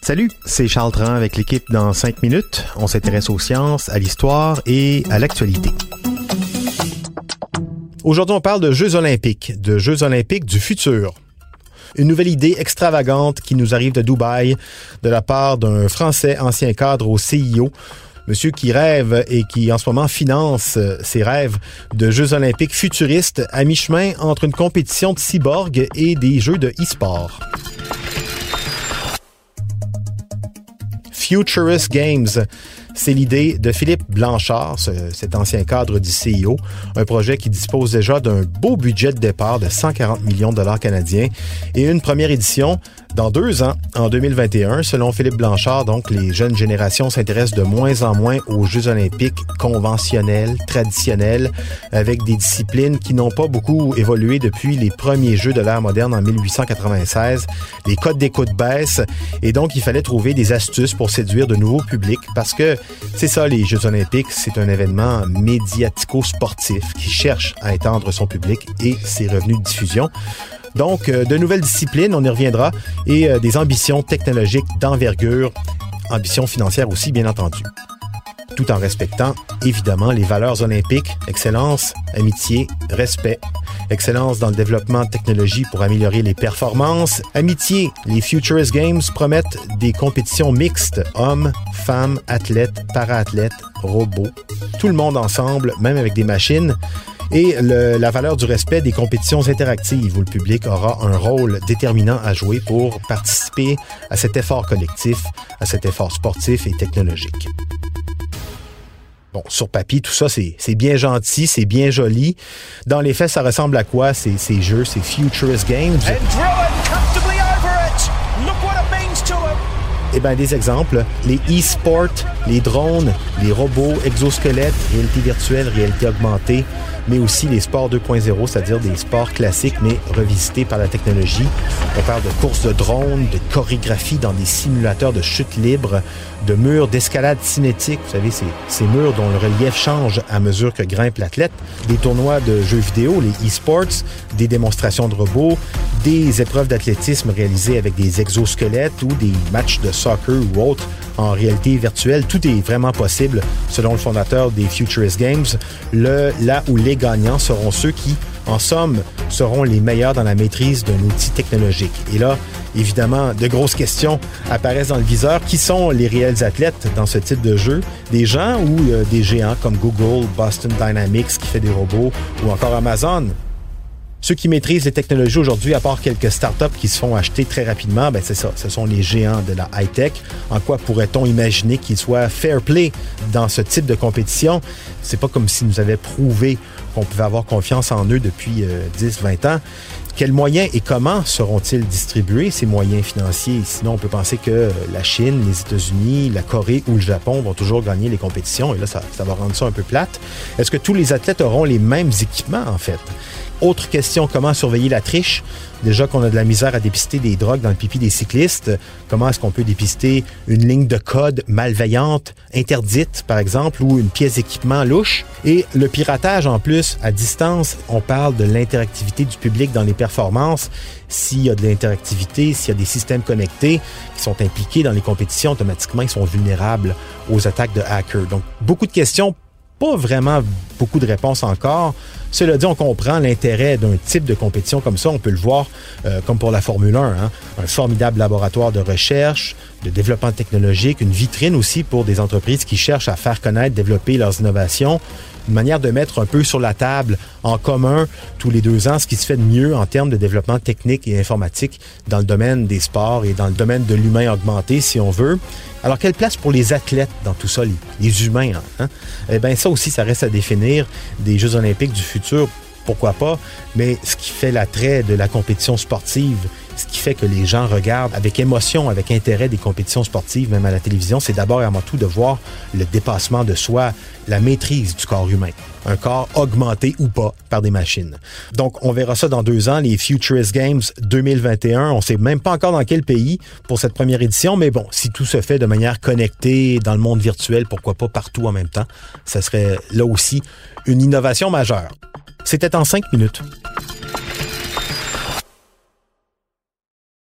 Salut, c'est Charles Tran avec l'équipe dans 5 minutes. On s'intéresse aux sciences, à l'histoire et à l'actualité. Aujourd'hui, on parle de Jeux olympiques, de Jeux olympiques du futur. Une nouvelle idée extravagante qui nous arrive de Dubaï de la part d'un Français ancien cadre au CIO monsieur qui rêve et qui en ce moment finance euh, ses rêves de Jeux olympiques futuristes à mi-chemin entre une compétition de cyborg et des jeux de e-sport. Futurist Games c'est l'idée de Philippe Blanchard, cet ancien cadre du CIO, un projet qui dispose déjà d'un beau budget de départ de 140 millions de dollars canadiens et une première édition dans deux ans, en 2021. Selon Philippe Blanchard, donc, les jeunes générations s'intéressent de moins en moins aux Jeux olympiques conventionnels, traditionnels, avec des disciplines qui n'ont pas beaucoup évolué depuis les premiers Jeux de l'ère moderne en 1896. Les codes d'écoute baissent et donc il fallait trouver des astuces pour séduire de nouveaux publics parce que c'est ça, les Jeux olympiques, c'est un événement médiatico-sportif qui cherche à étendre son public et ses revenus de diffusion. Donc, euh, de nouvelles disciplines, on y reviendra, et euh, des ambitions technologiques d'envergure, ambitions financières aussi, bien entendu. Tout en respectant, évidemment, les valeurs olympiques, excellence, amitié, respect, Excellence dans le développement de technologies pour améliorer les performances. Amitié, les Futurist Games promettent des compétitions mixtes, hommes, femmes, athlètes, para-athlètes, robots, tout le monde ensemble, même avec des machines. Et la valeur du respect des compétitions interactives où le public aura un rôle déterminant à jouer pour participer à cet effort collectif, à cet effort sportif et technologique. Bon, sur papier, tout ça, c'est bien gentil, c'est bien joli. Dans les faits, ça ressemble à quoi ces, ces jeux, ces Futurist Games? Eh bien, des exemples. Les e-sports, les drones, les robots, exosquelettes, réalité virtuelle, réalité augmentée, mais aussi les sports 2.0, c'est-à-dire des sports classiques, mais revisités par la technologie. On parle de courses de drones, de chorégraphie dans des simulateurs de chute libre, de murs d'escalade cinétique, vous savez, ces, ces murs dont le relief change à mesure que grimpe l'athlète, des tournois de jeux vidéo, les e-sports, des démonstrations de robots, des épreuves d'athlétisme réalisées avec des exosquelettes ou des matchs de soccer ou autres en réalité virtuelle. Tout est vraiment possible selon le fondateur des Futurist Games. Le, là où les gagnants seront ceux qui, en somme, seront les meilleurs dans la maîtrise d'un outil technologique. Et là, évidemment, de grosses questions apparaissent dans le viseur. Qui sont les réels athlètes dans ce type de jeu? Des gens ou euh, des géants comme Google, Boston Dynamics qui fait des robots ou encore Amazon? Ceux qui maîtrisent les technologies aujourd'hui, à part quelques startups qui se font acheter très rapidement, ben c'est ça, ce sont les géants de la high-tech. En quoi pourrait-on imaginer qu'ils soient fair play dans ce type de compétition? C'est pas comme s'ils nous avaient prouvé qu'on pouvait avoir confiance en eux depuis 10-20 euh, ans. Quels moyens et comment seront-ils distribués, ces moyens financiers? Sinon, on peut penser que la Chine, les États-Unis, la Corée ou le Japon vont toujours gagner les compétitions, et là, ça, ça va rendre ça un peu plate. Est-ce que tous les athlètes auront les mêmes équipements, en fait? Autre question, comment surveiller la triche? Déjà qu'on a de la misère à dépister des drogues dans le pipi des cyclistes, comment est-ce qu'on peut dépister une ligne de code malveillante, interdite par exemple, ou une pièce d'équipement louche? Et le piratage en plus, à distance, on parle de l'interactivité du public dans les performances. S'il y a de l'interactivité, s'il y a des systèmes connectés qui sont impliqués dans les compétitions, automatiquement, ils sont vulnérables aux attaques de hackers. Donc, beaucoup de questions pas vraiment beaucoup de réponses encore. Cela dit, on comprend l'intérêt d'un type de compétition comme ça. On peut le voir euh, comme pour la Formule 1, hein. un formidable laboratoire de recherche, de développement technologique, une vitrine aussi pour des entreprises qui cherchent à faire connaître, développer leurs innovations, une manière de mettre un peu sur la table en commun tous les deux ans ce qui se fait de mieux en termes de développement technique et informatique dans le domaine des sports et dans le domaine de l'humain augmenté, si on veut. Alors, quelle place pour les athlètes dans tout ça, les, humains? Hein? Eh bien, ça aussi, ça reste à définir des Jeux olympiques du futur pourquoi pas, mais ce qui fait l'attrait de la compétition sportive, ce qui fait que les gens regardent avec émotion, avec intérêt des compétitions sportives, même à la télévision, c'est d'abord et avant tout de voir le dépassement de soi, la maîtrise du corps humain. Un corps augmenté ou pas par des machines. Donc, on verra ça dans deux ans, les Futurist Games 2021. On sait même pas encore dans quel pays pour cette première édition, mais bon, si tout se fait de manière connectée dans le monde virtuel, pourquoi pas partout en même temps, ça serait là aussi une innovation majeure. C'était en cinq minutes.